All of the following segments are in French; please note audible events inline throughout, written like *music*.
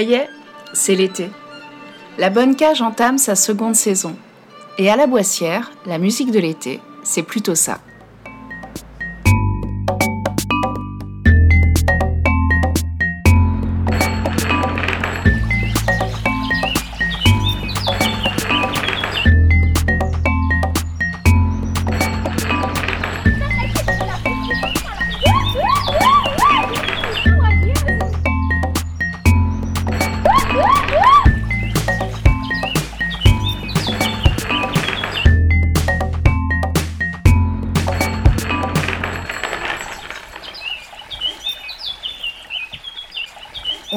Y est, c'est l'été. La Bonne Cage entame sa seconde saison. Et à la Boissière, la musique de l'été, c'est plutôt ça.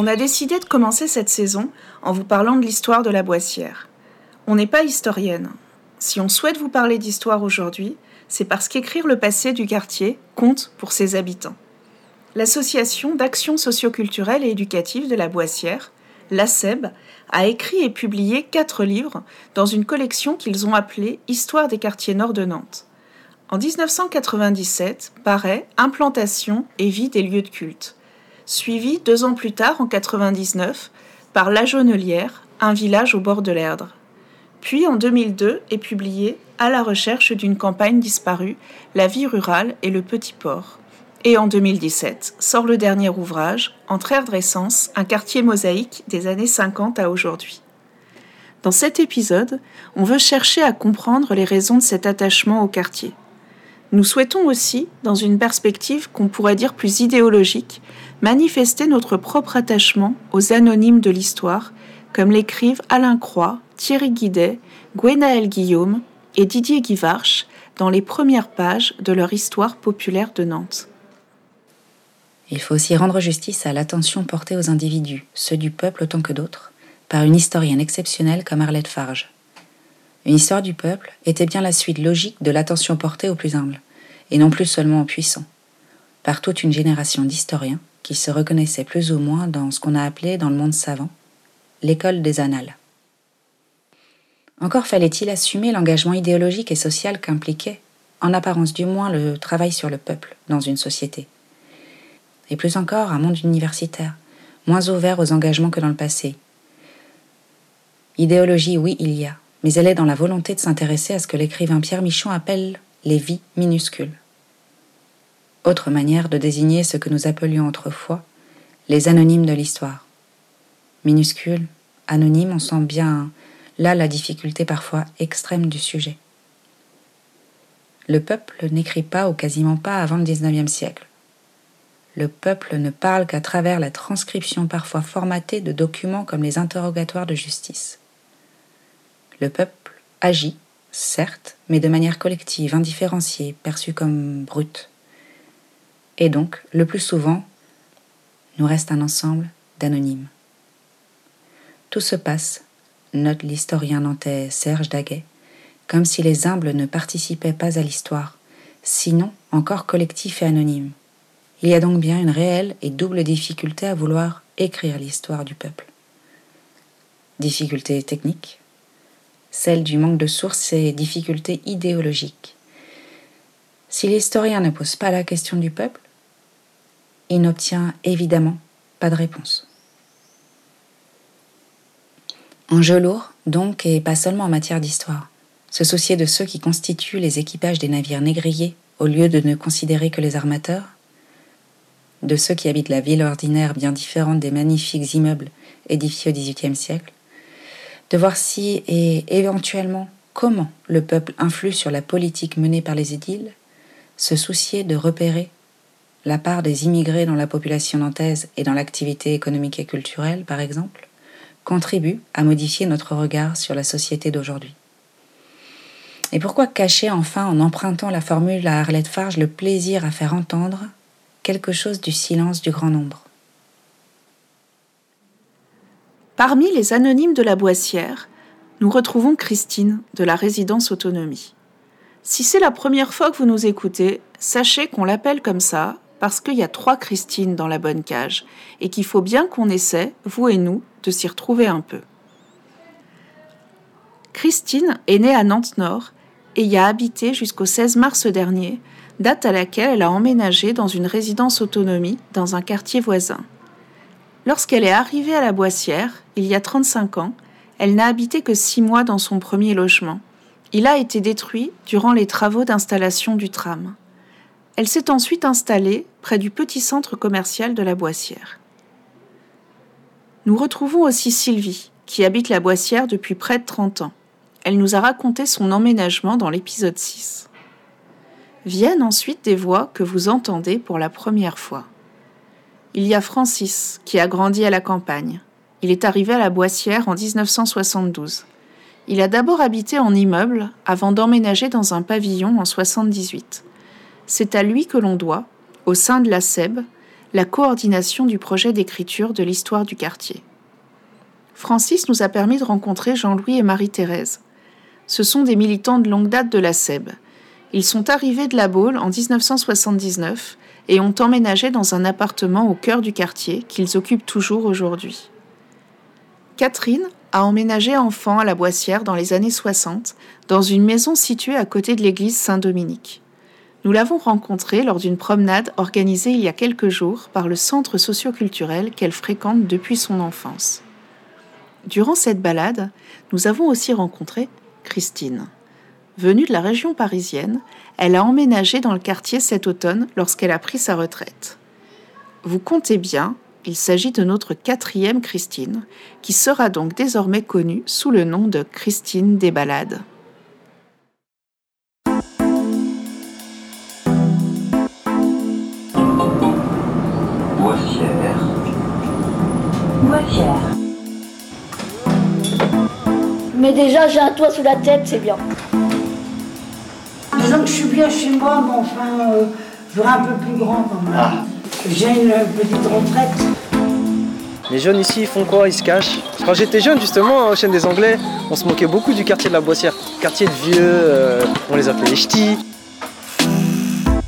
On a décidé de commencer cette saison en vous parlant de l'histoire de la Boissière. On n'est pas historienne. Si on souhaite vous parler d'histoire aujourd'hui, c'est parce qu'écrire le passé du quartier compte pour ses habitants. L'Association d'action socioculturelle et éducative de la Boissière, l'ACEB, a écrit et publié quatre livres dans une collection qu'ils ont appelée Histoire des quartiers nord de Nantes. En 1997 paraît Implantation et vie des lieux de culte suivi deux ans plus tard, en 99, par La Jaunelière, un village au bord de l'Erdre. Puis en 2002 est publié À la recherche d'une campagne disparue, La vie rurale et le petit port. Et en 2017 sort le dernier ouvrage, Entre Erdre un quartier mosaïque des années 50 à aujourd'hui. Dans cet épisode, on veut chercher à comprendre les raisons de cet attachement au quartier. Nous souhaitons aussi, dans une perspective qu'on pourrait dire plus idéologique, manifester notre propre attachement aux anonymes de l'histoire, comme l'écrivent Alain Croix, Thierry Guidet, Gwenaël Guillaume et Didier Guivarch dans les premières pages de leur histoire populaire de Nantes. Il faut aussi rendre justice à l'attention portée aux individus, ceux du peuple autant que d'autres, par une historienne exceptionnelle comme Arlette Farge. Une histoire du peuple était bien la suite logique de l'attention portée aux plus humbles, et non plus seulement aux puissants, par toute une génération d'historiens qui se reconnaissait plus ou moins dans ce qu'on a appelé dans le monde savant l'école des annales. Encore fallait-il assumer l'engagement idéologique et social qu'impliquait, en apparence du moins, le travail sur le peuple dans une société. Et plus encore, un monde universitaire, moins ouvert aux engagements que dans le passé. Idéologie, oui, il y a, mais elle est dans la volonté de s'intéresser à ce que l'écrivain Pierre Michon appelle les vies minuscules autre manière de désigner ce que nous appelions autrefois les anonymes de l'histoire. Minuscules, anonymes, on sent bien là la difficulté parfois extrême du sujet. Le peuple n'écrit pas ou quasiment pas avant le XIXe siècle. Le peuple ne parle qu'à travers la transcription parfois formatée de documents comme les interrogatoires de justice. Le peuple agit, certes, mais de manière collective, indifférenciée, perçue comme brute. Et donc, le plus souvent, nous reste un ensemble d'anonymes. Tout se passe, note l'historien nantais Serge Daguet, comme si les humbles ne participaient pas à l'histoire, sinon encore collectif et anonyme. Il y a donc bien une réelle et double difficulté à vouloir écrire l'histoire du peuple. Difficulté technique, celle du manque de sources et difficulté idéologique. Si l'historien ne pose pas la question du peuple, il n'obtient évidemment pas de réponse. Enjeu lourd, donc, et pas seulement en matière d'histoire. Se soucier de ceux qui constituent les équipages des navires négriers au lieu de ne considérer que les armateurs, de ceux qui habitent la ville ordinaire bien différente des magnifiques immeubles édifiés au XVIIIe siècle, de voir si et éventuellement comment le peuple influe sur la politique menée par les édiles, se soucier de repérer la part des immigrés dans la population nantaise et dans l'activité économique et culturelle, par exemple, contribue à modifier notre regard sur la société d'aujourd'hui. Et pourquoi cacher enfin en empruntant la formule à Arlette Farge le plaisir à faire entendre quelque chose du silence du grand nombre? Parmi les anonymes de la Boissière, nous retrouvons Christine de la résidence autonomie. Si c'est la première fois que vous nous écoutez, sachez qu'on l'appelle comme ça parce qu'il y a trois Christine dans la bonne cage et qu'il faut bien qu'on essaie, vous et nous, de s'y retrouver un peu. Christine est née à Nantes-Nord et y a habité jusqu'au 16 mars dernier, date à laquelle elle a emménagé dans une résidence autonomie dans un quartier voisin. Lorsqu'elle est arrivée à la Boissière, il y a 35 ans, elle n'a habité que six mois dans son premier logement. Il a été détruit durant les travaux d'installation du tram. Elle s'est ensuite installée près du petit centre commercial de la Boissière. Nous retrouvons aussi Sylvie, qui habite la Boissière depuis près de 30 ans. Elle nous a raconté son emménagement dans l'épisode 6. Viennent ensuite des voix que vous entendez pour la première fois. Il y a Francis, qui a grandi à la campagne. Il est arrivé à la Boissière en 1972. Il a d'abord habité en immeuble avant d'emménager dans un pavillon en 78. C'est à lui que l'on doit, au sein de la SEB, la coordination du projet d'écriture de l'histoire du quartier. Francis nous a permis de rencontrer Jean-Louis et Marie-Thérèse. Ce sont des militants de longue date de la SEB. Ils sont arrivés de la Baule en 1979 et ont emménagé dans un appartement au cœur du quartier qu'ils occupent toujours aujourd'hui. Catherine a emménagé enfant à la Boissière dans les années 60, dans une maison située à côté de l'église Saint-Dominique. Nous l'avons rencontrée lors d'une promenade organisée il y a quelques jours par le centre socioculturel qu'elle fréquente depuis son enfance. Durant cette balade, nous avons aussi rencontré Christine. Venue de la région parisienne, elle a emménagé dans le quartier cet automne lorsqu'elle a pris sa retraite. Vous comptez bien, il s'agit de notre quatrième Christine, qui sera donc désormais connue sous le nom de Christine des Balades. Mais déjà, j'ai un toit sous la tête, c'est bien. Disons que je suis bien chez moi, mais enfin, euh, je voudrais un peu plus grand quand même. J'ai une petite retraite. Les jeunes ici, ils font quoi? Ils se cachent. Quand j'étais jeune, justement, au chaîne des Anglais, on se moquait beaucoup du quartier de la Boissière. Quartier de vieux, euh, on les appelait les ch'tis.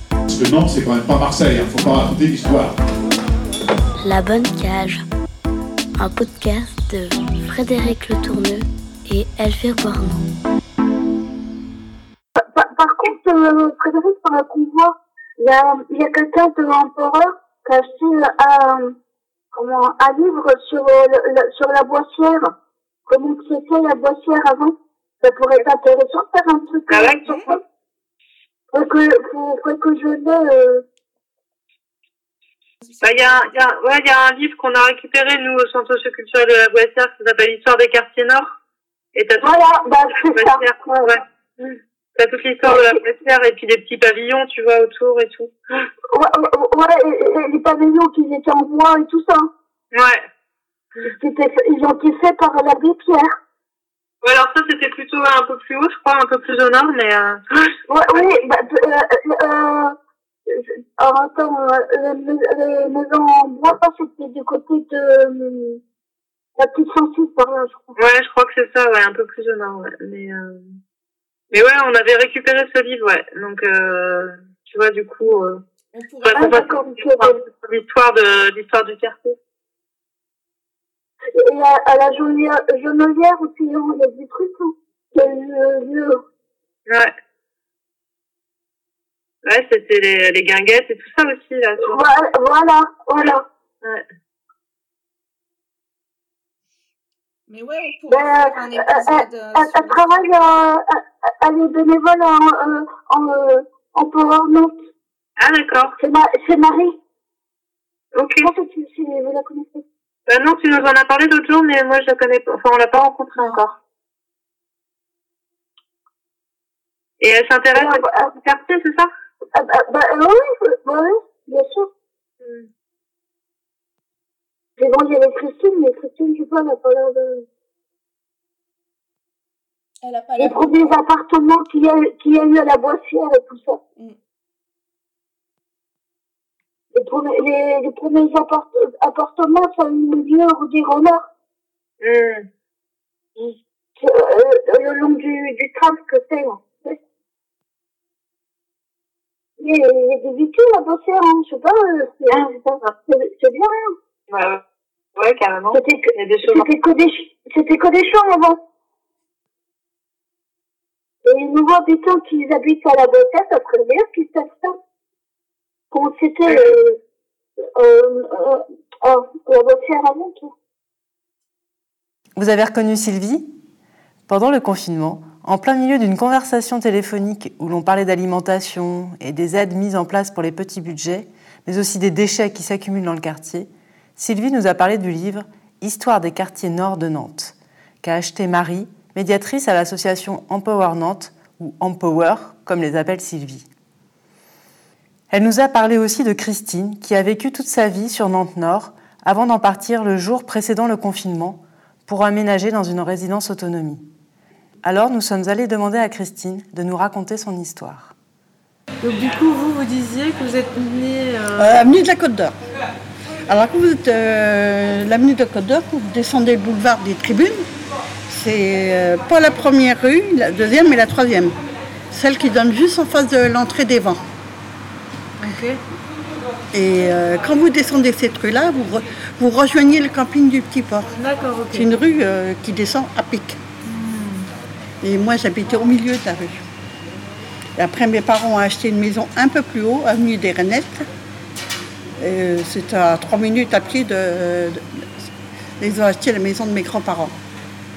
Parce que Nantes, c'est quand même pas Marseille, hein, faut pas raconter l'histoire. La Bonne Cage, un podcast de Frédéric Le Tourneux et Elvire Bornon. Par, par contre, euh, Frédéric, par la convoi, il y a, il y a quelqu'un de l'empereur qui a acheté un, comment, un livre sur, euh, le, le- sur la boissière. Comment c'était la boissière avant. Ça pourrait être intéressant de faire un truc Ah euh, ouais sur ça. Faut que, faut, faut que je l'ai, euh, Bah, il y a, y a, ouais, il y a un livre qu'on a récupéré, nous, au Centre socioculturel de la Boissière, qui s'appelle L'histoire des quartiers nord. Et t'as voilà, bah, c'est ça. Ouais. T'as toute l'histoire de la Boissière et puis des petits pavillons, tu vois, autour et tout. Ouais, ouais, ouais, et- et les pavillons qui étaient en bois et tout ça. Ouais. Ils ont été faits par l'abbé Pierre. Ouais, alors ça, c'était plutôt un peu plus haut, je crois, un peu plus au nord, mais, euh, *laughs* Ouais, oui, bah, euh, euh, alors, attends, euh, les, maisons en bois, c'était du côté de euh, la petite sensible par là, je crois. ouais, je crois que c'est ça, ouais, un peu plus au nord, ouais. Mais, euh, mais ouais, on avait récupéré ce livre, ouais. Donc, euh, tu vois, du coup, euh, Ah, histoire- l'histoire de, l'histoire du quartier. Et à, à la Jonelière aussi, il y a des trucs, hein. Y a eu, lieu. Ouais. Ouais, c'était les, les guinguettes et tout ça aussi, là. Voilà, voilà, voilà. Ouais. Mais ouais, on pourrait Ben, faire un épisode. euh, Elle, travaille, euh, elle- est bénévole en, euh, en, euh, en Power Note. Ah, d'accord. C'est ma, c'est Marie. Ok. Je pense que tu- si vous la connaissez. Bah non, tu nous en as parlé l'autre jour, mais moi, je la connais pas. Enfin, on l'a pas rencontrée encore. Et elle s'intéresse Ah, bah, à quartier, c'est ça? Ah, bah, bah, oui, bah, oui, bien sûr. Hmm. Il y avait Christine, mais Christine, je sais pas, elle a pas l'air de... Elle a pas Les premiers appartements qu'il y, a- qu'il y a eu à la Boissière et tout ça. Mm. Les premiers, les, les premiers appart- appartements, ça a eu lieu rue des Renards. Hmm. C'est, euh, le long du, du tram que c'est, là. Il y a des véhicules à Boissière, hein, je sais pas, euh, c'est, c'est, c'est bien, hein. Ouais, carrément. C'était que, Il y a des choses. c'était que des, ch- c'était que des champs avant. Et les nouveaux habitants qui habitent à la Boissière, ça serait bien qu'ils savent ça. Comment c'était, euh, euh, euh, Oh, la boîtière avant tout. Vous avez reconnu Sylvie? Pendant le confinement, en plein milieu d'une conversation téléphonique où l'on parlait d'alimentation et des aides mises en place pour les petits budgets, mais aussi des déchets qui s'accumulent dans le quartier, Sylvie nous a parlé du livre Histoire des quartiers nord de Nantes, qu'a acheté Marie, médiatrice à l'association Empower Nantes, ou Empower, comme les appelle Sylvie. Elle nous a parlé aussi de Christine, qui a vécu toute sa vie sur Nantes Nord, avant d'en partir le jour précédent le confinement, pour aménager dans une résidence autonomie. Alors nous sommes allés demander à Christine de nous raconter son histoire. Donc du coup, vous, vous disiez que vous êtes née... Euh... Euh, avenue de la Côte d'Or. Alors quand vous êtes euh, l'avenue de d'Or, vous descendez le boulevard des Tribunes, c'est euh, pas la première rue, la deuxième et la troisième. Celle qui donne juste en face de l'entrée des vents. Ok. Et euh, quand vous descendez cette rue-là, vous, re- vous rejoignez le camping du Petit Port. D'accord. C'est une rue qui descend à pic. Et moi, j'habitais au milieu de la rue. Et après, mes parents ont acheté une maison un peu plus haut, avenue des Renettes. Euh, C'est à trois minutes à pied de, ont acheté la maison de mes grands-parents.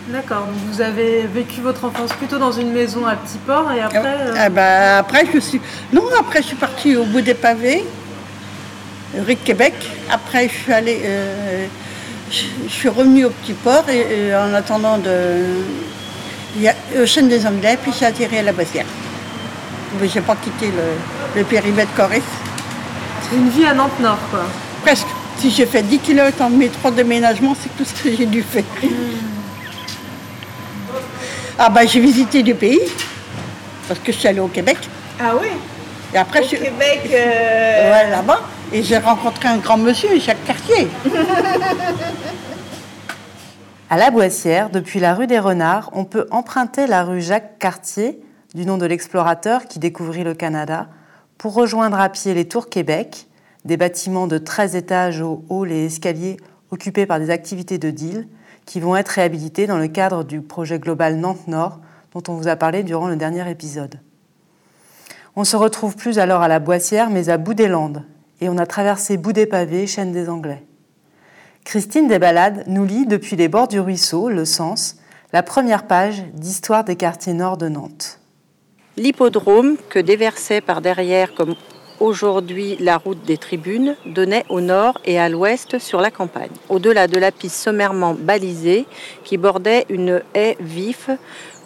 D'accord, donc vous avez vécu votre enfance plutôt dans une maison à Petit Port et après... euh, Ah bah, après, je suis. Non, après, je suis partie au bout des pavés, rue de Québec. Après, je suis allée. euh, je, je suis revenue au Petit Port et, et en attendant de. Il y a au chaîne des Anglais, puis j'ai atterri à la Boissière. Mais j'ai pas quitté le, le périmètre Corée. Une vie à Nantes Nord, quoi. Presque. Si j'ai fait 10 km en métro de déménagement, c'est tout ce que j'ai dû faire. Ah bah j'ai visité du pays, parce que je suis allée au Québec. Ah oui Et après, Au je suis Québec, euh, Ouais, là-bas. Et j'ai rencontré un grand monsieur à chaque quartier. *laughs* À la Boissière, depuis la rue des Renards, on peut emprunter la rue Jacques-Cartier, du nom de l'explorateur qui découvrit le Canada, pour rejoindre à pied les Tours Québec, des bâtiments de 13 étages aux halls et escaliers occupés par des activités de deal qui vont être réhabilités dans le cadre du projet global Nantes-Nord dont on vous a parlé durant le dernier épisode. On se retrouve plus alors à la Boissière mais à Bout des Landes et on a traversé Bout des Pavés, chaîne des Anglais. Christine Desbalades nous lit depuis les bords du ruisseau, le sens, la première page d'Histoire des quartiers nord de Nantes. L'hippodrome, que déversait par derrière comme aujourd'hui la route des tribunes, donnait au nord et à l'ouest sur la campagne. Au-delà de la piste sommairement balisée qui bordait une haie vif,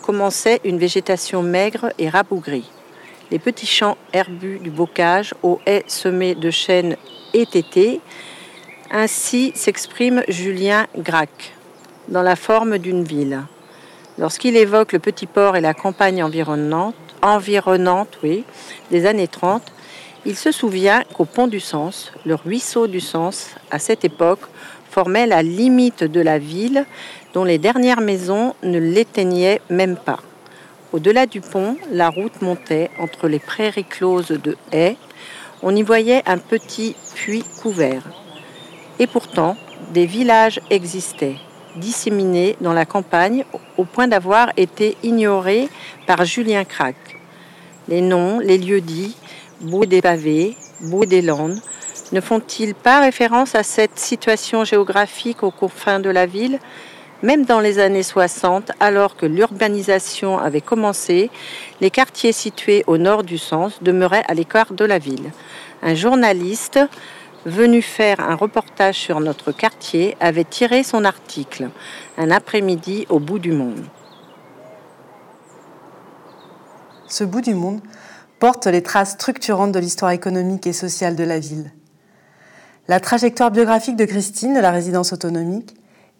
commençait une végétation maigre et rabougrie. Les petits champs herbus du bocage aux haies semées de chênes étêtés, ainsi s'exprime Julien Gracq dans la forme d'une ville. Lorsqu'il évoque le petit port et la campagne environnante, environnante oui, des années 30, il se souvient qu'au pont du Sens, le ruisseau du Sens, à cette époque, formait la limite de la ville dont les dernières maisons ne l'éteignaient même pas. Au-delà du pont, la route montait entre les prairies closes de haies. On y voyait un petit puits couvert. Et pourtant, des villages existaient, disséminés dans la campagne au point d'avoir été ignorés par Julien Crac. Les noms, les lieux dits, Bout des pavés, Bout des Landes, ne font-ils pas référence à cette situation géographique aux confins de la ville Même dans les années 60, alors que l'urbanisation avait commencé, les quartiers situés au nord du Sens demeuraient à l'écart de la ville. Un journaliste venu faire un reportage sur notre quartier avait tiré son article Un après-midi au bout du monde. Ce bout du monde porte les traces structurantes de l'histoire économique et sociale de la ville. La trajectoire biographique de Christine de la résidence autonomique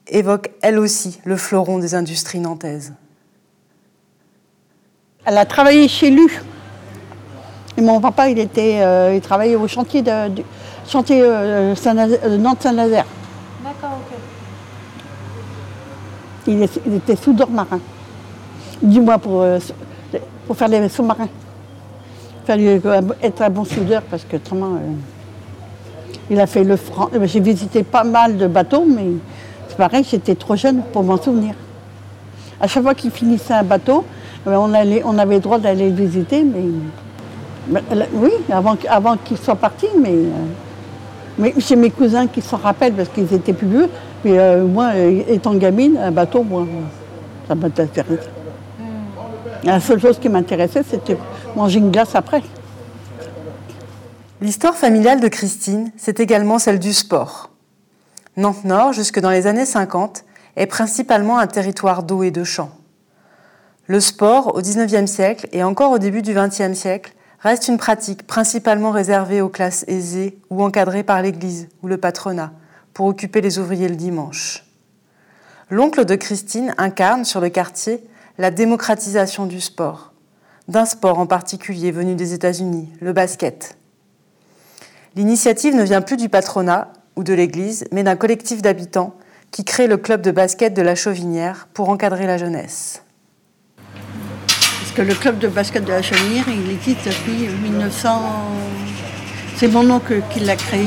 évoque elle aussi le fleuron des industries nantaises. Elle a travaillé chez Lu. Et mon papa, il, était, euh, il travaillait au chantier de, du chantier euh, Saint-Nazaire- euh, Nantes-Saint-Nazaire. D'accord, ok. Il, est- il était soudeur marin. Du moins pour, euh, pour faire les sous-marins. Il fallait euh, être un bon soudeur parce que autrement, euh, il a fait le franc. euh, J'ai visité pas mal de bateaux, mais c'est pareil, j'étais trop jeune pour m'en souvenir. À chaque fois qu'il finissait un bateau, euh, on, allait, on avait le droit d'aller le visiter, mais, euh, oui, avant, avant qu'il soit parti, mais euh, Mais c'est mes cousins qui s'en rappellent parce qu'ils étaient plus vieux. Mais euh, moi, euh, étant gamine, un bateau, moi, ça m'intéresse. La seule chose qui m'intéressait, c'était manger une glace après. L'histoire familiale de Christine, c'est également celle du sport. Nantes-Nord, jusque dans les années 50, est principalement un territoire d'eau et de champs. Le sport, au XIXe siècle et encore au début du XXe siècle, reste une pratique principalement réservée aux classes aisées ou encadrée par l'Église ou le patronat pour occuper les ouvriers le dimanche. L'oncle de Christine incarne sur le quartier la démocratisation du sport, d'un sport en particulier venu des États-Unis, le basket. L'initiative ne vient plus du patronat ou de l'Église, mais d'un collectif d'habitants qui crée le club de basket de la Chauvinière pour encadrer la jeunesse. Parce que le club de basket de la Chauvinière, il existe depuis 1900. C'est mon oncle qui l'a créé.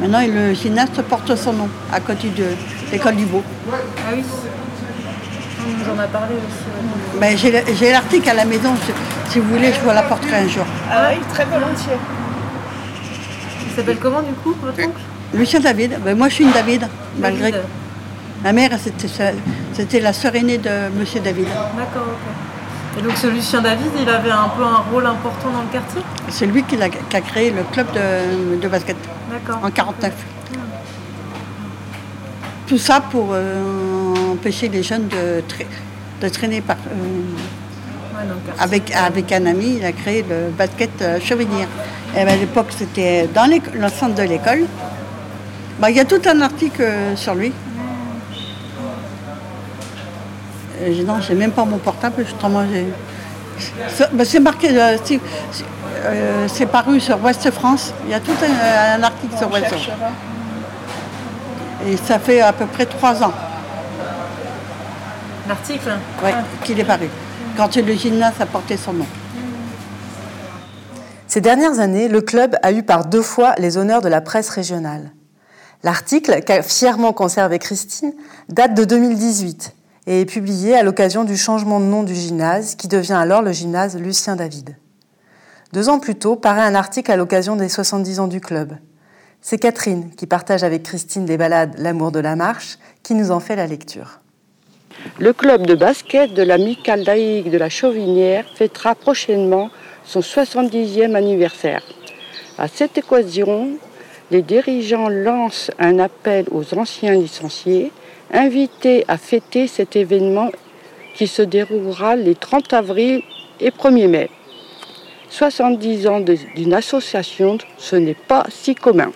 Maintenant, le gymnaste porte son nom, à côté de l'école du Beau. Ah oui. On nous en a parlé aussi. Ben, j'ai l'article à la maison, si- vous voulez, je vous l'apporterai un jour. Ah oui, très volontiers. Il s'appelle comment du coup, votre oncle? Lucien David, ben, moi je suis une David, malgré. David. Ma mère, c'était la sœur aînée de Monsieur David. D'accord, ok. Et donc ce Lucien David, il avait un peu un rôle important dans le quartier? C'est lui qui, a créé le club de, de basket en 49. Tout ça pour euh, empêcher les jeunes de, tra- de traîner par, euh, Ouais, avec, avec un ami, il a créé le basket euh. Et ben, à l'époque, c'était dans l'éco- le centre de l'école. Ben, Il y a tout un article sur lui. Euh, j'ai- non, j'ai même pas mon portable, justement. j'ai- C'est ben, c'est marqué, euh, c'est euh, c'est paru sur Ouest France. Il y a tout un, un article sur Ouest France. Et ça fait à peu près trois ans L'article ouais, qu'il est paru. Quand le gymnase a porté son nom. Ces dernières années, le club a eu par deux fois les honneurs de la presse régionale. L'article, qu'a fièrement conservé Christine, date de 2018 et est publié à l'occasion du changement de nom du gymnase, qui devient alors le gymnase Lucien David. Deux ans plus tôt, paraît un article à l'occasion des 70 ans du club. C'est Catherine, qui partage avec Christine les balades L'amour de la marche, qui nous en fait la lecture. Le club de basket de l'amicale laïque de la Chauvinière fêtera prochainement son 70e anniversaire. À cette occasion, les dirigeants lancent un appel aux anciens licenciés invités à fêter cet événement qui se déroulera les 30 avril et 1er mai. 70 ans d'une association, ce n'est pas si commun.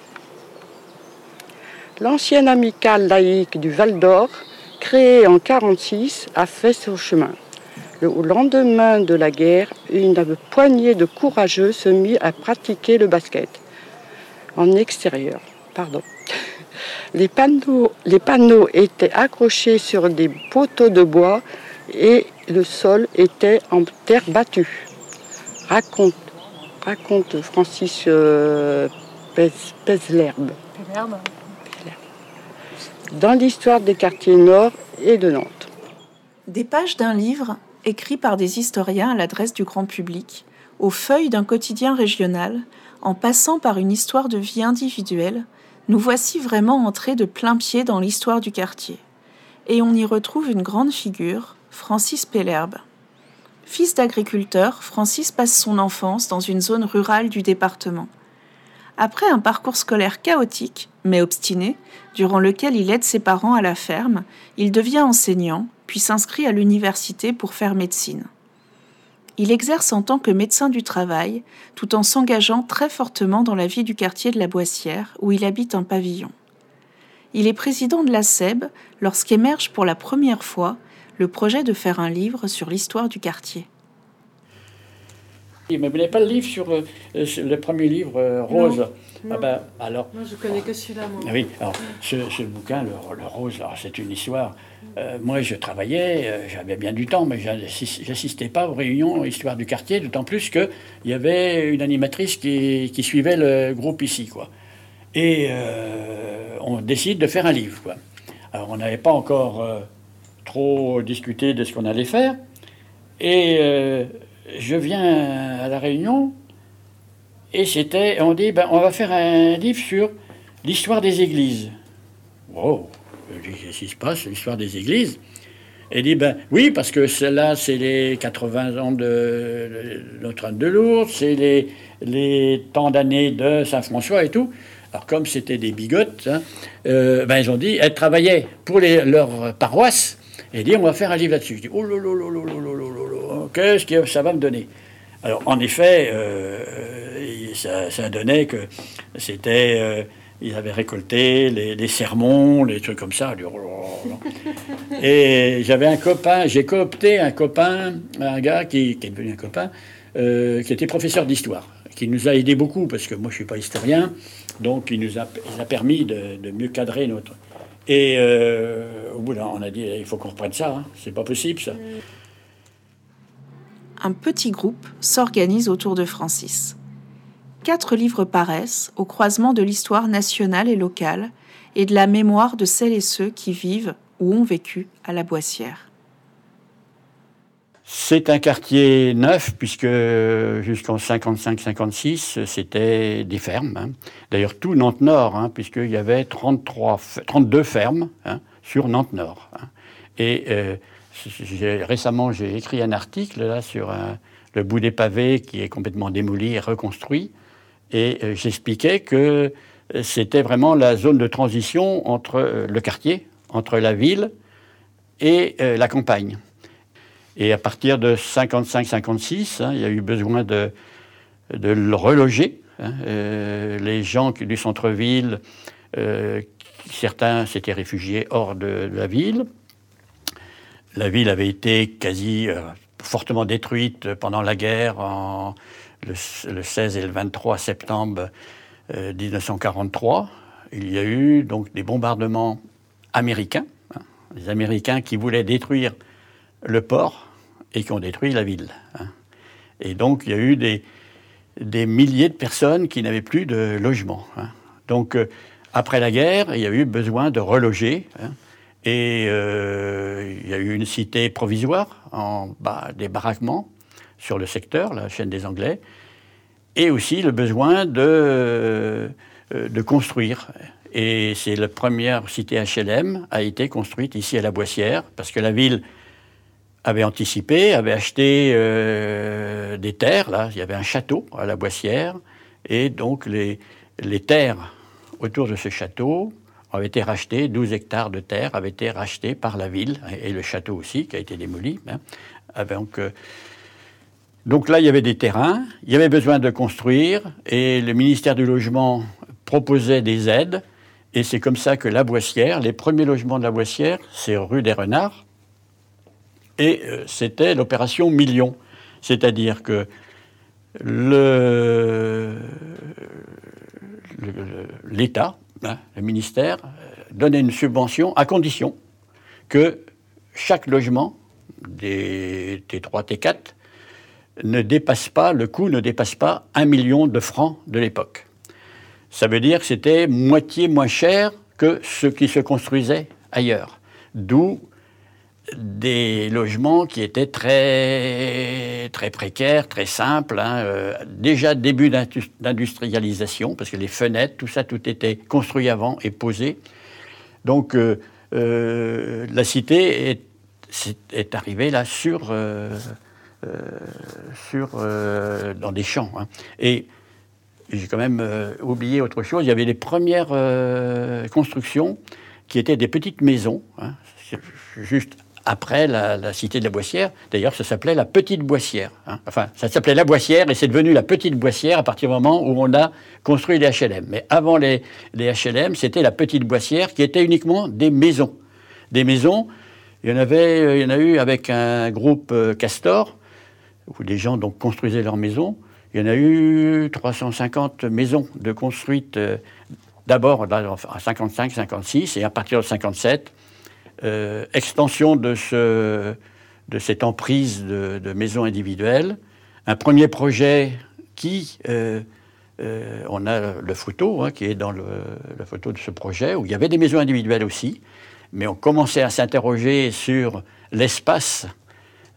L'ancienne amicale laïque du Val d'Or, créée en 1946, a fait son chemin. Le- Au lendemain de la guerre, une poignée de courageux se mit à pratiquer le basket en extérieur. Pardon. Les panneaux, les panneaux étaient accrochés sur des poteaux de bois et le sol était en terre battue. Raconte, raconte Francis euh, Pezlerbe dans l'histoire des quartiers nord et de Nantes. Des pages d'un livre, écrit par des historiens à l'adresse du grand public, aux feuilles d'un quotidien régional, en passant par une histoire de vie individuelle, nous voici vraiment entrés de plein pied dans l'histoire du quartier. Et on y retrouve une grande figure, Francis Pellerbe. Fils d'agriculteur, Francis passe son enfance dans une zone rurale du département. Après un parcours scolaire chaotique, mais obstiné, durant lequel il aide ses parents à la ferme, il devient enseignant, puis s'inscrit à l'université pour faire médecine. Il exerce en tant que médecin du travail, tout en s'engageant très fortement dans la vie du quartier de la Boissière, où il habite un pavillon. Il est président de la SEB lorsqu'émerge pour la première fois le projet de faire un livre sur l'histoire du quartier. Mais vous n'avez pas le livre sur, euh, euh, sur le premier livre, euh, Rose? Non. Ah ben, alors. Moi, je connais que celui-là, moi. Ah Oui, alors ce, ce bouquin, le, le Rose, c'est une histoire. Euh, moi, je travaillais, euh, j'avais bien du temps, mais j'assis- j'assistais pas aux réunions Histoire du quartier, d'autant plus qu'il y avait une animatrice qui, qui suivait le groupe ici, quoi. Et euh, on décide de faire un livre, quoi. Alors, on n'avait pas encore trop discuté de ce qu'on allait faire. Et je viens à la réunion Et c'était, on dit, ben, on va faire un livre sur l'histoire des églises. Wow, qu'est-ce qui se passe, l'histoire des églises? Et dit, ben oui, parce que celle-là, c'est les 80 ans de Notre-Dame de Lourdes, c'est les, les tant d'années de Saint-François et tout. Alors comme c'était des bigotes, hein, euh, ben, ils ont dit, elles travaillaient pour les, leur paroisse, et dit, on va faire un livre là-dessus. Je dis, oh là là là là là là là qu'est-ce que ça va me donner Alors en effet, euh, ça, donnait que c'était... Euh, ils avaient récolté les, sermons, les trucs comme ça. Et j'avais un copain, j'ai coopté un copain, un gars qui, est devenu un copain, euh, qui était professeur d'histoire, qui nous a aidé beaucoup, parce que moi je suis pas historien, donc il nous a, il permis de, mieux cadrer notre... Et au bout d'un on a dit, il faut qu'on reprenne ça, hein. c'est pas possible ça. Un petit groupe s'organise autour de Francis quatre livres paraissent au croisement de l'histoire nationale et locale et de la mémoire de celles et ceux qui vivent ou ont vécu à la Boissière. C'est un quartier neuf, puisque jusqu'en 55-56, c'était des fermes. Hein. D'ailleurs, tout Nantes-Nord, hein, puisqu'il y avait 33, 32 fermes hein, sur Nantes-Nord. Hein. Et euh, récemment, j'ai écrit un article là, sur le bout des pavés qui est complètement démoli et reconstruit. Et euh, j'expliquais que euh, c'était vraiment la zone de transition entre le quartier, entre la ville et la campagne. Et à partir de 55-56, hein, il y a eu besoin de, de le reloger. Hein. les gens du centre-ville, certains s'étaient réfugiés hors de, la ville. La ville avait été quasi fortement détruite pendant la guerre en le, 16 et le 23 septembre 1943, euh, il y a eu donc des bombardements américains, hein, les Américains qui voulaient détruire le port et qui ont détruit la ville. Hein. Et donc il y a eu des, des milliers de personnes qui n'avaient plus de logement. Hein. Donc euh, après la guerre, il y a eu besoin de reloger. et euh, il y a eu une cité provisoire en bas des baraquements sur le secteur, la chaîne des Anglais, et aussi le besoin de, euh, de construire. Et c'est la première cité HLM a été construite ici à la Boissière, parce que la ville avait anticipé, avait acheté euh, des terres, là, il y avait un château à la Boissière, et donc les, les terres autour de ce château avaient été rachetées, 12 hectares de terre avaient été rachetés par la ville, et le château aussi, qui a été démoli. Hein, donc, euh, donc là, il y avait des terrains, il y avait besoin de construire, et le ministère du Logement proposait des aides, et c'est comme ça que la Boissière, les premiers logements de la Boissière, c'est rue des Renards, et euh, c'était l'opération Million, c'est-à-dire que l'État, hein, le ministère, donnait une subvention à condition que chaque logement des T3, T4 ne dépasse pas, le coût ne dépasse pas un million de francs de l'époque. Ça veut dire que c'était moitié moins cher que ce qui se construisait ailleurs. D'où des logements qui étaient très, très précaires, très simples. Hein, euh, déjà début d'industrialisation, parce que les fenêtres, tout ça, tout était construit avant et posé. Donc euh, euh, la cité est, arrivée là sur sur, dans des champs. Hein. Et j'ai quand même oublié autre chose. Il y avait les premières constructions qui étaient des petites maisons, hein, juste après la, cité de la Boissière. D'ailleurs, ça s'appelait la Petite Boissière. Hein. Enfin, ça s'appelait la Boissière et c'est devenu la Petite Boissière à partir du moment où on a construit les HLM. Mais avant les, HLM, c'était la Petite Boissière qui était uniquement des maisons. Des maisons, il y en, avait, il y en a eu avec un groupe Castor, où les gens donc construisaient leurs maisons. Il y en a eu 350 maisons de construites euh, d'abord en 55, 56 et à partir de 57, euh, extension de, ce, de cette emprise de, maisons individuelles. Un premier projet qui, euh, on a le photo hein, qui est dans la photo de ce projet, où il y avait des maisons individuelles aussi, mais on commençait à s'interroger sur l'espace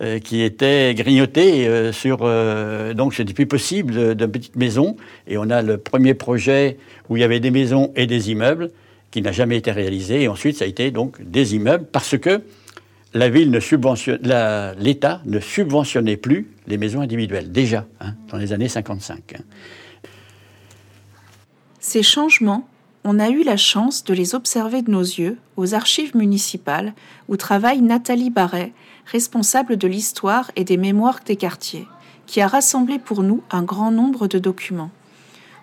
euh, qui étaient grignotés euh, sur. euh, donc, c'était plus possible de, de petites maisons. Et on a le premier projet où il y avait des maisons et des immeubles qui n'a jamais été réalisé. Et ensuite, ça a été donc des immeubles parce que la ville l'État ne subventionnait plus les maisons individuelles, déjà, hein, dans les années 55. hein. Ces changements, on a eu la chance de les observer de nos yeux aux archives municipales où travaille Nathalie Barret, responsable de l'histoire et des mémoires des quartiers, qui a rassemblé pour nous un grand nombre de documents.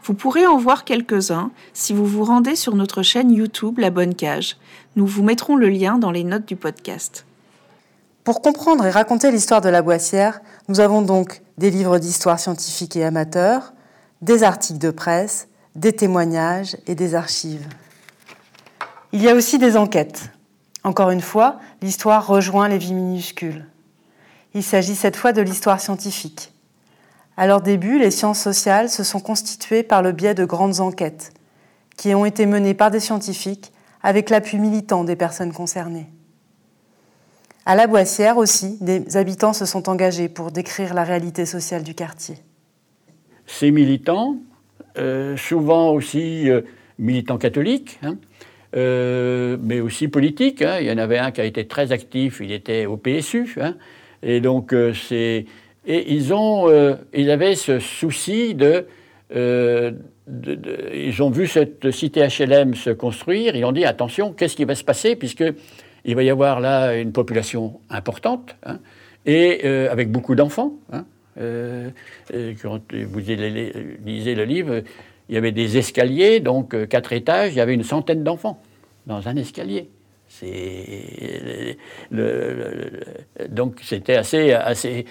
Vous pourrez en voir quelques-uns si vous vous rendez sur notre chaîne YouTube La Bonne Cage. Nous vous mettrons le lien dans les notes du podcast. Pour comprendre et raconter l'histoire de la Boissière, nous avons donc des livres d'histoire scientifique et amateurs, des articles de presse, des témoignages et des archives. Il y a aussi des enquêtes. Encore une fois, l'histoire rejoint les vies minuscules. Il s'agit cette fois de l'histoire scientifique. À leur début, les sciences sociales se sont constituées par le biais de grandes enquêtes, qui ont été menées par des scientifiques avec l'appui militant des personnes concernées. À la Boissière aussi, des habitants se sont engagés pour décrire la réalité sociale du quartier. Ces militants, euh, souvent aussi euh, militants catholiques, hein, euh, mais aussi politiques. hein. Il y en avait un qui a été très actif, il était au PSU. hein. et donc, c'est. Et ils, ont, euh, ils avaient ce souci de, euh, de- Ils ont vu cette cité HLM se construire, ils ont dit attention, qu'est-ce qui va se passer Puisque il va y avoir là une population importante, hein, et euh, avec beaucoup d'enfants. hein. Quand vous lisez le livre, il y avait des escaliers, donc quatre étages, il y avait une centaine d'enfants dans un escalier. Donc c'était assez, assez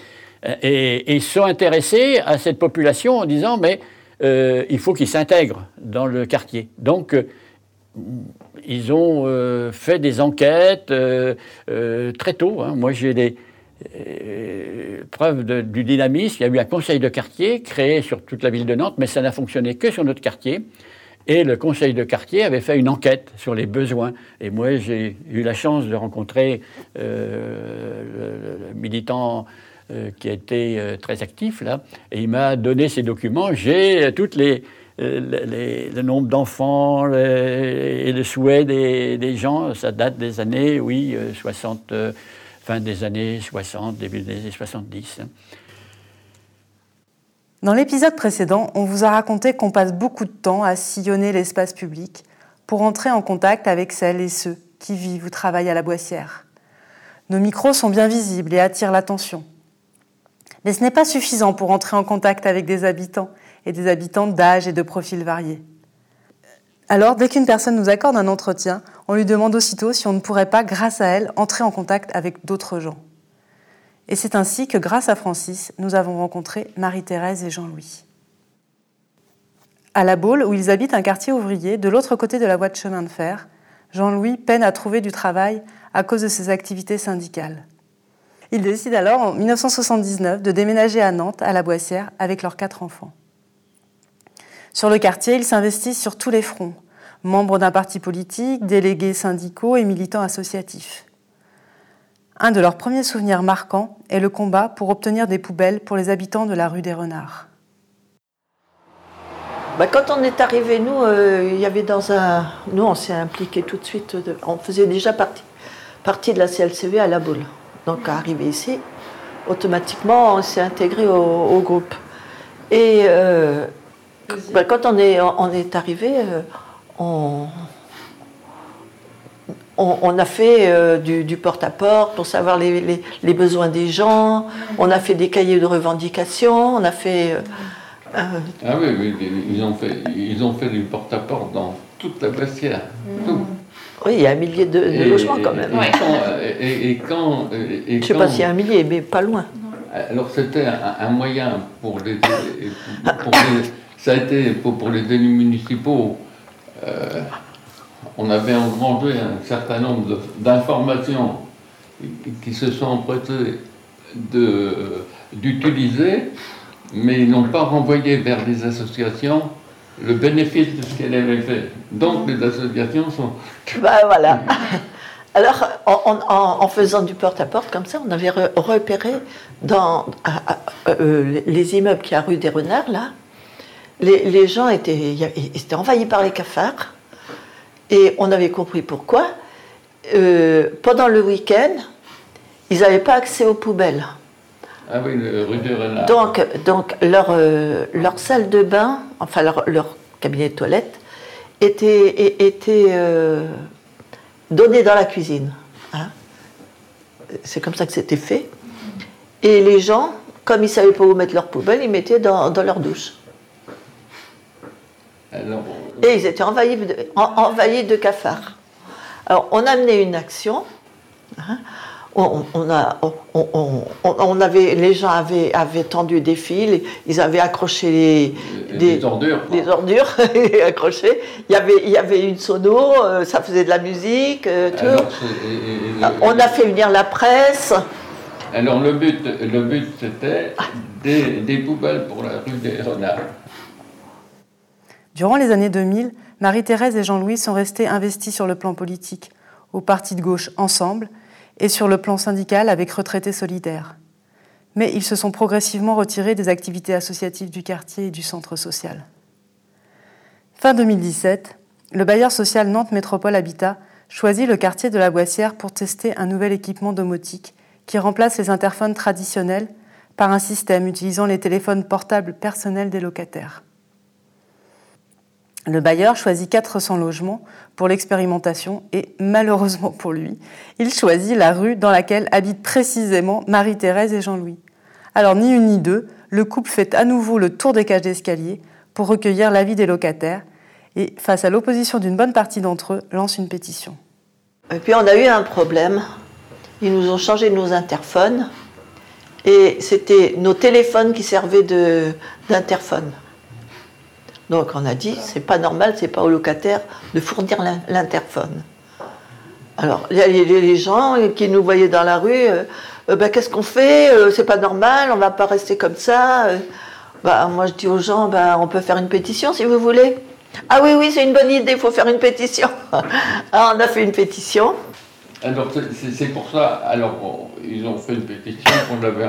et, et ils sont intéressés à cette population en disant mais euh, il faut qu'ils s'intègrent dans le quartier. Donc euh, ils ont euh, fait des enquêtes euh, euh, très tôt. hein. Moi, j'ai des euh, preuves du dynamisme. Il y a eu un conseil de quartier créé sur toute la ville de Nantes, mais ça n'a fonctionné que sur notre quartier. Et le conseil de quartier avait fait une enquête sur les besoins. Et moi, j'ai eu la chance de rencontrer euh, le, le militant euh, qui a été euh, très actif là, et il m'a donné ces documents. J'ai toutes les euh, les- le nombre d'enfants et le souhait des, gens, ça date des années, oui, euh, 60, euh, fin des années 60, début des années 70. hein. Dans l'épisode précédent, on vous a raconté qu'on passe beaucoup de temps à sillonner l'espace public pour entrer en contact avec celles et ceux qui vivent ou travaillent à la Boissière. Nos micros sont bien visibles et attirent l'attention. Mais ce n'est pas suffisant pour entrer en contact avec des habitants et des habitantes d'âge et de profils variés. Alors, dès qu'une personne nous accorde un entretien, on lui demande aussitôt si on ne pourrait pas, grâce à elle, entrer en contact avec d'autres gens. Et c'est ainsi que, grâce à Francis, nous avons rencontré Marie-Thérèse et Jean-Louis. À La Baule, où ils habitent un quartier ouvrier, de l'autre côté de la voie de chemin de fer, Jean-Louis peine à trouver du travail à cause de ses activités syndicales. Ils décident alors, en 1979, de déménager à Nantes, à la Boissière, avec leurs quatre enfants. Sur le quartier, ils s'investissent sur tous les fronts, membres d'un parti politique, délégués syndicaux et militants associatifs. Un de leurs premiers souvenirs marquants est le combat pour obtenir des poubelles pour les habitants de la rue des Renards. Bah, quand on est arrivé, nous, euh, il y avait dans un. Nous, on s'est impliqué tout de suite. On faisait déjà partie, partie de la CLCV à la boule. Donc, arrivé ici, automatiquement, on s'est intégré au, au groupe. Et euh, bah, quand on est, on est arrivé, euh, on, on, on a fait euh, du, du porte-à-porte pour savoir les, les- les besoins des gens. On a fait des cahiers de revendications. On a fait. euh, euh, Ah oui, oui, ils ont fait, ils ont fait du porte-à-porte dans toute la Bastière. Tout. Oui, il y a un millier de, de Et- logements quand même. Et, quand, et- et quand, et- et Je ne sais quand- pas s'il y a un millier, mais pas loin. Alors c'était un, un moyen pour les, pour les- ça a été pour, pour les élus municipaux. euh, on avait engrangé un certain nombre d'informations qui se sont de- d'utiliser, mais ils n'ont pas renvoyé vers les associations le bénéfice de ce qu'elles avaient fait. Donc les associations sont *laughs* Bah voilà. *laughs* Alors, en, faisant du porte-à-porte comme ça, on avait repéré dans euh, les immeubles qui a rue des Renards, là, les, gens étaient, étaient envahis par les cafards. Et on avait compris pourquoi. Euh, pendant le week-end, ils n'avaient pas accès aux poubelles. Ah oui, rue des Renards. Donc, donc leur, euh, leur salle de bain, enfin leur, leur cabinet de toilette, était, était donné dans la cuisine. Hein. C'est comme ça que c'était fait. Et les gens, comme ils ne savaient pas où mettre leur poubelle, ils mettaient dans, leur douche. Et ils étaient envahis de, envahis de cafards. Alors, on a mené une action. Hein, on, a, on, avait, les gens avaient, avaient tendu des fils, ils avaient accroché les, des, ordures, les ordures *laughs* accrochés. Il y avait, il y avait une sono, euh, ça faisait de la musique, euh, tout. on a fait venir la presse. Alors le but, le but c'était des, des poubelles pour la rue des Renards. Durant les années 2000, Marie-Thérèse et Jean-Louis sont restés investis sur le plan politique, au parti de gauche Ensemble, et sur le plan syndical avec Retraités Solidaires. Mais ils se sont progressivement retirés des activités associatives du quartier et du centre social. Fin 2017, le bailleur social Nantes Métropole Habitat choisit le quartier de la Boissière pour tester un nouvel équipement domotique qui remplace les interphones traditionnels par un système utilisant les téléphones portables personnels des locataires. Le bailleur choisit 400 logements pour l'expérimentation et malheureusement pour lui, il choisit la rue dans laquelle habitent précisément Marie-Thérèse et Jean-Louis. Alors ni une ni deux, le couple fait à nouveau le tour des cages d'escalier pour recueillir l'avis des locataires et, face à l'opposition d'une bonne partie d'entre eux, lance une pétition. Et puis on a eu un problème. Ils nous ont changé nos interphones et c'était nos téléphones qui servaient d'interphone. Donc on a dit, c'est pas normal, c'est pas au locataire de fournir l'interphone. Alors il y a les gens qui nous voyaient dans la rue, euh, euh, ben, qu'est-ce qu'on fait euh, C'est pas normal, on va pas rester comme ça. Ben, moi je dis aux gens, ben, on peut faire une pétition si vous voulez. Ah oui, oui, c'est une bonne idée, il faut faire une pétition. alors *laughs* on a fait une pétition. Alors c'est pour ça, alors ils ont fait une pétition qu'on l'avait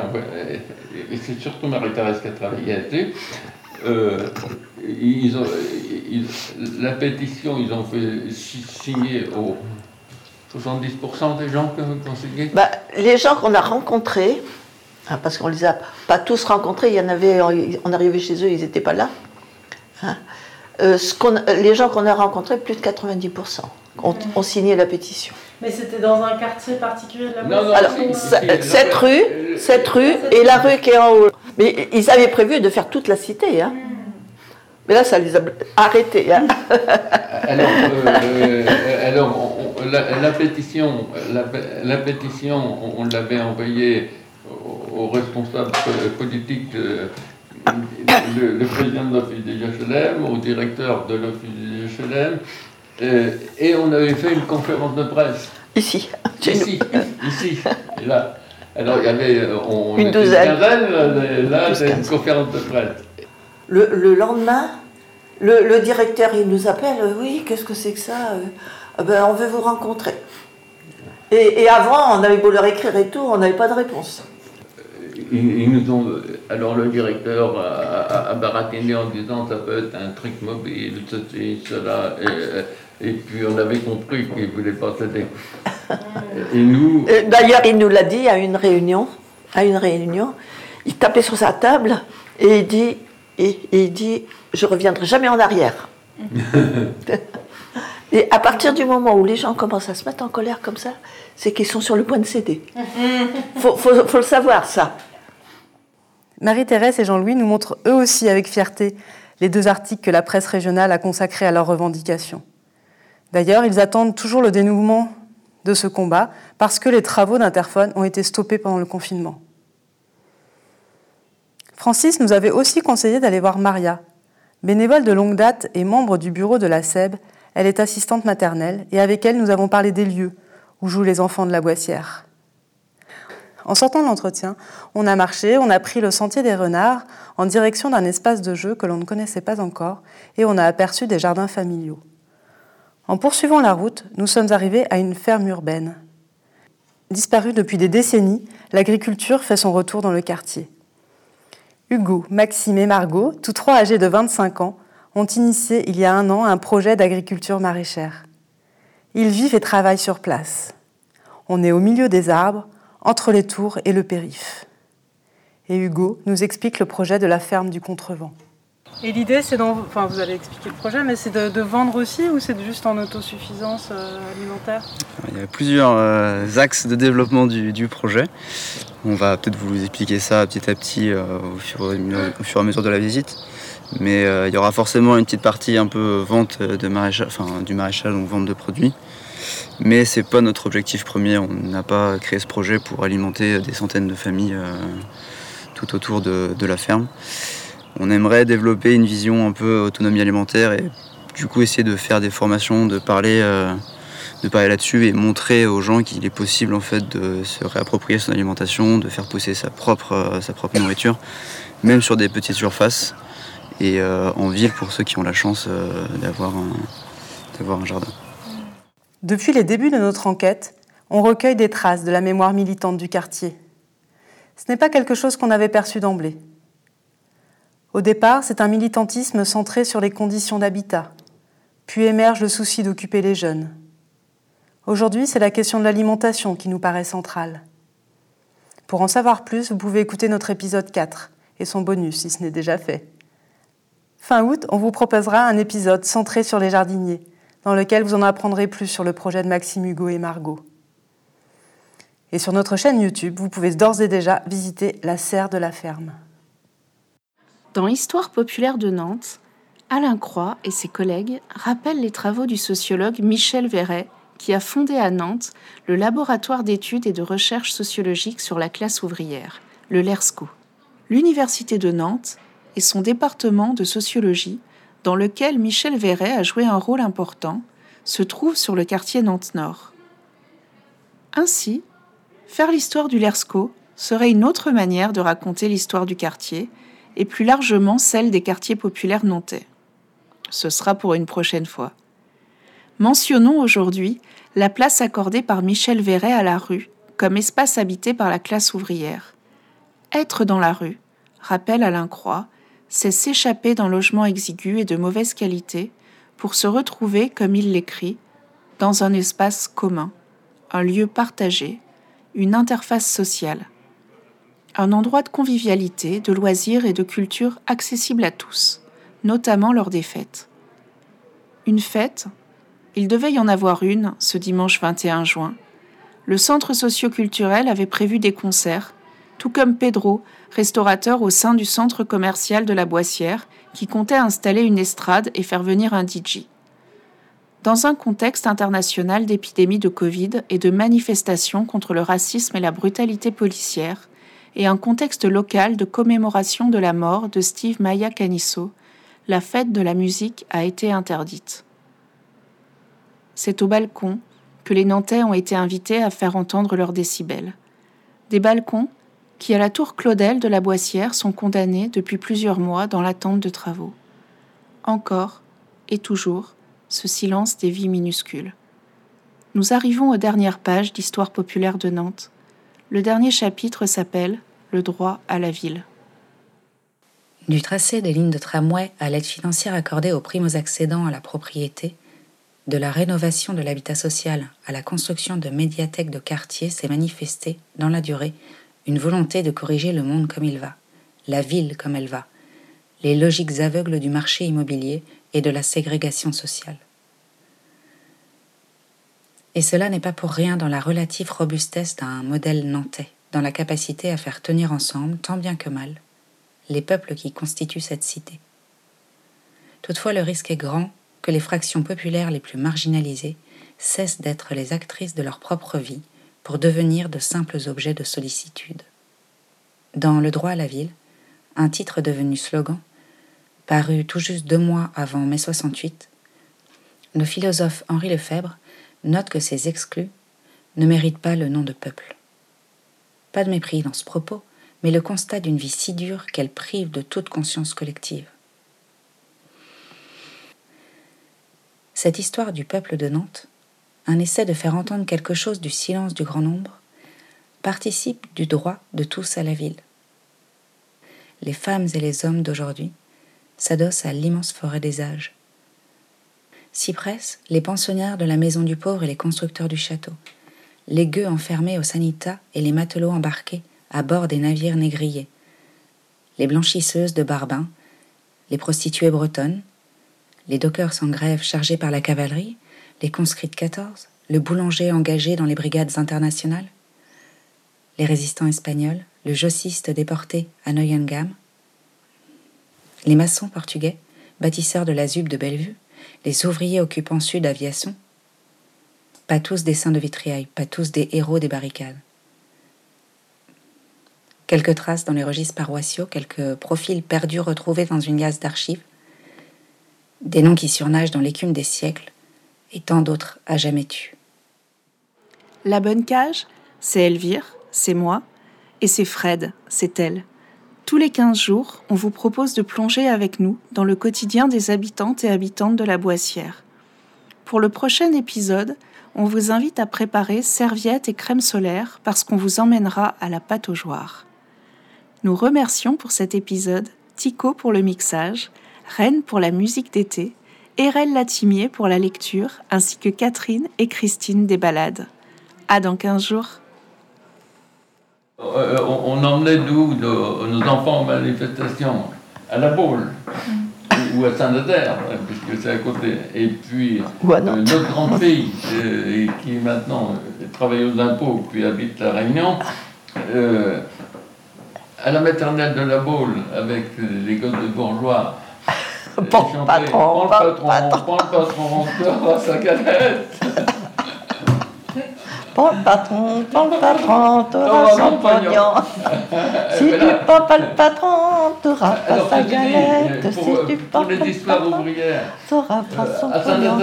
et c'est surtout Marie-Thérèse qui a travaillé là-dessus. Euh, ils ont, la pétition, ils ont fait signer aux 70% des gens qui ont signé bah, Les gens qu'on a rencontrés, hein, parce qu'on les a pas tous rencontrés, il y en avait, on arrivait chez eux, ils n'étaient pas là. Hein. Euh, ce les gens qu'on a rencontrés, plus de 90% ont, signé la pétition. Mais c'était dans un quartier particulier de la non, non, Alors, cette rue, cette rue et la rue qui est en haut. Mais ils avaient prévu de faire toute la cité. Hein. Mais là, ça les a arrêtés. Hein. *laughs* alors, euh, alors la, pétition, la, pétition, on, l'avait envoyée aux responsables politiques, euh, le, président de l'office des HLM, au directeur de l'office des HLM, euh, et on avait fait une conférence de presse. Ici, ici, ici, là. Alors il y avait on, une douzaine. Une quinzaine, là, c'est une conférence de presse. Le, lendemain, le, directeur, il nous appelle, euh, oui, qu'est-ce que c'est que ça euh, ah ben, On veut vous rencontrer. Et, avant, on avait beau leur écrire et tout, on n'avait pas de réponse. Ils, nous ont, alors le directeur a, a, baratiné en disant ça peut être un truc mobile, ceci, cela. Et, puis on avait compris qu'il ne voulait pas céder. Et nous. D'ailleurs, il nous l'a dit à une réunion. À une réunion, il tapait sur sa table et il dit et, il dit Je reviendrai jamais en arrière. *laughs* et à partir du moment où les gens commencent à se mettre en colère comme ça, c'est qu'ils sont sur le point de céder. *laughs* Il faut, faut, le savoir, ça. Marie-Thérèse et Jean-Louis nous montrent eux aussi avec fierté les deux articles que la presse régionale a consacrés à leurs revendications. D'ailleurs, ils attendent toujours le dénouement de ce combat parce que les travaux d'Interphone ont été stoppés pendant le confinement. Francis nous avait aussi conseillé d'aller voir Maria. Bénévole de longue date et membre du bureau de la SEB, elle est assistante maternelle et avec elle nous avons parlé des lieux où jouent les enfants de la Boissière. En sortant de l'entretien, on a marché, on a pris le sentier des renards en direction d'un espace de jeu que l'on ne connaissait pas encore et on a aperçu des jardins familiaux. En poursuivant la route, nous sommes arrivés à une ferme urbaine. Disparue depuis des décennies, l'agriculture fait son retour dans le quartier. Hugo, Maxime et Margot, tous trois âgés de 25 ans, ont initié il y a un an un projet d'agriculture maraîchère. Ils vivent et travaillent sur place. On est au milieu des arbres, entre les tours et le périph. Et Hugo nous explique le projet de la ferme du Contrevent. Et l'idée, c'est enfin, vous allez expliquer le projet, mais c'est de, vendre aussi ou c'est juste en autosuffisance euh, alimentaire Il y a plusieurs euh, axes de développement du, projet. On va peut-être vous expliquer ça petit à petit euh, au, fur et, à mesure de la visite. Mais il y aura forcément une petite partie un peu vente de maraîchage, enfin, du maraîchage, donc vente de produits. Mais c'est pas notre objectif premier. On n'a pas créé ce projet pour alimenter des centaines de familles tout autour de la ferme on aimerait développer une vision un peu autonomie alimentaire et du coup essayer de faire des formations, de parler, euh, parler là-dessus et montrer aux gens qu'il est possible en fait de se réapproprier son alimentation, de faire pousser sa propre, euh, nourriture, même sur des petites surfaces et euh, en ville pour ceux qui ont la chance d'avoir un, un jardin. Depuis les débuts de notre enquête, on recueille des traces de la mémoire militante du quartier. Ce n'est pas quelque chose qu'on avait perçu d'emblée. Au départ, c'est un militantisme centré sur les conditions d'habitat, puis émerge le souci d'occuper les jeunes. Aujourd'hui, c'est la question de l'alimentation qui nous paraît centrale. Pour en savoir plus, vous pouvez écouter notre épisode 4 et son bonus si ce n'est déjà fait. Fin août, on vous proposera un épisode centré sur les jardiniers, dans lequel vous en apprendrez plus sur le projet de Maxime Hugo et Margot. Et sur notre chaîne YouTube, vous pouvez d'ores et déjà visiter la serre de la ferme. Dans Histoire populaire de Nantes, Alain Croix et ses collègues rappellent les travaux du sociologue Michel Verret, qui a fondé à Nantes le laboratoire d'études et de recherche sociologique sur la classe ouvrière, le LERSCO. L'Université de Nantes et son département de sociologie, dans lequel Michel Verret a joué un rôle important, se trouvent sur le quartier Nantes-Nord. Ainsi, faire l'histoire du LERSCO serait une autre manière de raconter l'histoire du quartier et plus largement celle des quartiers populaires nantais. Ce sera pour une prochaine fois. Mentionnons aujourd'hui la place accordée par Michel Verret à la rue comme espace habité par la classe ouvrière. Être dans la rue, rappelle Alain Croix, c'est s'échapper d'un logement exigu et de mauvaise qualité pour se retrouver, comme il l'écrit, dans un espace commun, un lieu partagé, une interface sociale un endroit de convivialité, de loisirs et de culture accessible à tous, notamment lors des fêtes. Une fête, il devait y en avoir une ce dimanche 21 juin. Le centre socioculturel avait prévu des concerts, tout comme Pedro, restaurateur au sein du centre commercial de la Boissière, qui comptait installer une estrade et faire venir un DJ. Dans un contexte international d'épidémie de Covid et de manifestations contre le racisme et la brutalité policière, et un contexte local de commémoration de la mort de Steve Maya Canisso, la fête de la musique a été interdite. C'est au balcon que les Nantais ont été invités à faire entendre leurs décibels. Des balcons qui, à la tour Claudel de la Boissière, sont condamnés depuis plusieurs mois dans l'attente de travaux. Encore et toujours ce silence des vies minuscules. Nous arrivons aux dernières pages d'Histoire populaire de Nantes, le dernier chapitre s'appelle Le droit à la ville. Du tracé des lignes de tramway à l'aide financière accordée aux primo accédants à la propriété, de la rénovation de l'habitat social à la construction de médiathèques de quartier s'est manifestée, dans la durée, une volonté de corriger le monde comme il va, la ville comme elle va, les logiques aveugles du marché immobilier et de la ségrégation sociale. Et cela n'est pas pour rien dans la relative robustesse d'un modèle nantais, dans la capacité à faire tenir ensemble, tant bien que mal, les peuples qui constituent cette cité. Toutefois, le risque est grand que les fractions populaires les plus marginalisées cessent d'être les actrices de leur propre vie pour devenir de simples objets de sollicitude. Dans Le droit à la ville, un titre devenu slogan, paru tout juste deux mois avant mai 68, le philosophe Henri Lefebvre note que ces exclus ne méritent pas le nom de peuple. Pas de mépris dans ce propos, mais le constat d'une vie si dure qu'elle prive de toute conscience collective. Cette histoire du peuple de Nantes, un essai de faire entendre quelque chose du silence du grand nombre, participe du droit de tous à la ville. Les femmes et les hommes d'aujourd'hui s'adossent à l'immense forêt des âges. S'y pressent les pensionnaires de la maison du pauvre et les constructeurs du château, les gueux enfermés au sanita et les matelots embarqués à bord des navires négriers, les blanchisseuses de Barbin, les prostituées bretonnes, les dockers en grève chargés par la cavalerie, les conscrits de 14, le boulanger engagé dans les brigades internationales, les résistants espagnols, le jossiste déporté à Neuengamme, les maçons portugais, bâtisseurs de la ZUB de Bellevue, les ouvriers occupants Sud Aviation, pas tous des saints de vitriail, pas tous des héros des barricades. Quelques traces dans les registres paroissiaux, quelques profils perdus retrouvés dans une gaze d'archives, des noms qui surnagent dans l'écume des siècles, et tant d'autres à jamais tus. La bonne cage, c'est Elvire, c'est moi, et c'est Fred, c'est elle. Tous les 15 jours, on vous propose de plonger avec nous dans le quotidien des habitantes et habitantes de la Boissière. Pour le prochain épisode, on vous invite à préparer serviettes et crème solaire parce qu'on vous emmènera à la pataugeoire. Nous remercions pour cet épisode Tico pour le mixage, Rennes pour la musique d'été, Erel Latimier pour la lecture, ainsi que Catherine et Christine des balades. À dans 15 jours. Euh, on, on emmenait d'où nos, nos enfants en manifestation À la Baule ou à Saint-Nazaire, puisque c'est à côté. Et puis, euh, notre grande fille, euh, qui maintenant euh, travaille aux impôts, puis habite la Réunion, euh, à la maternelle de la Baule, avec les gosses de bourgeois. Bon patron, Prends le patron, patron. *laughs* Prends le patron, prends le patron, t'auras son pognon. *laughs* Si tu prends pas le patron, t'auras pas sa galette. Si tu prends pas le patron, t'auras pas son à pognon.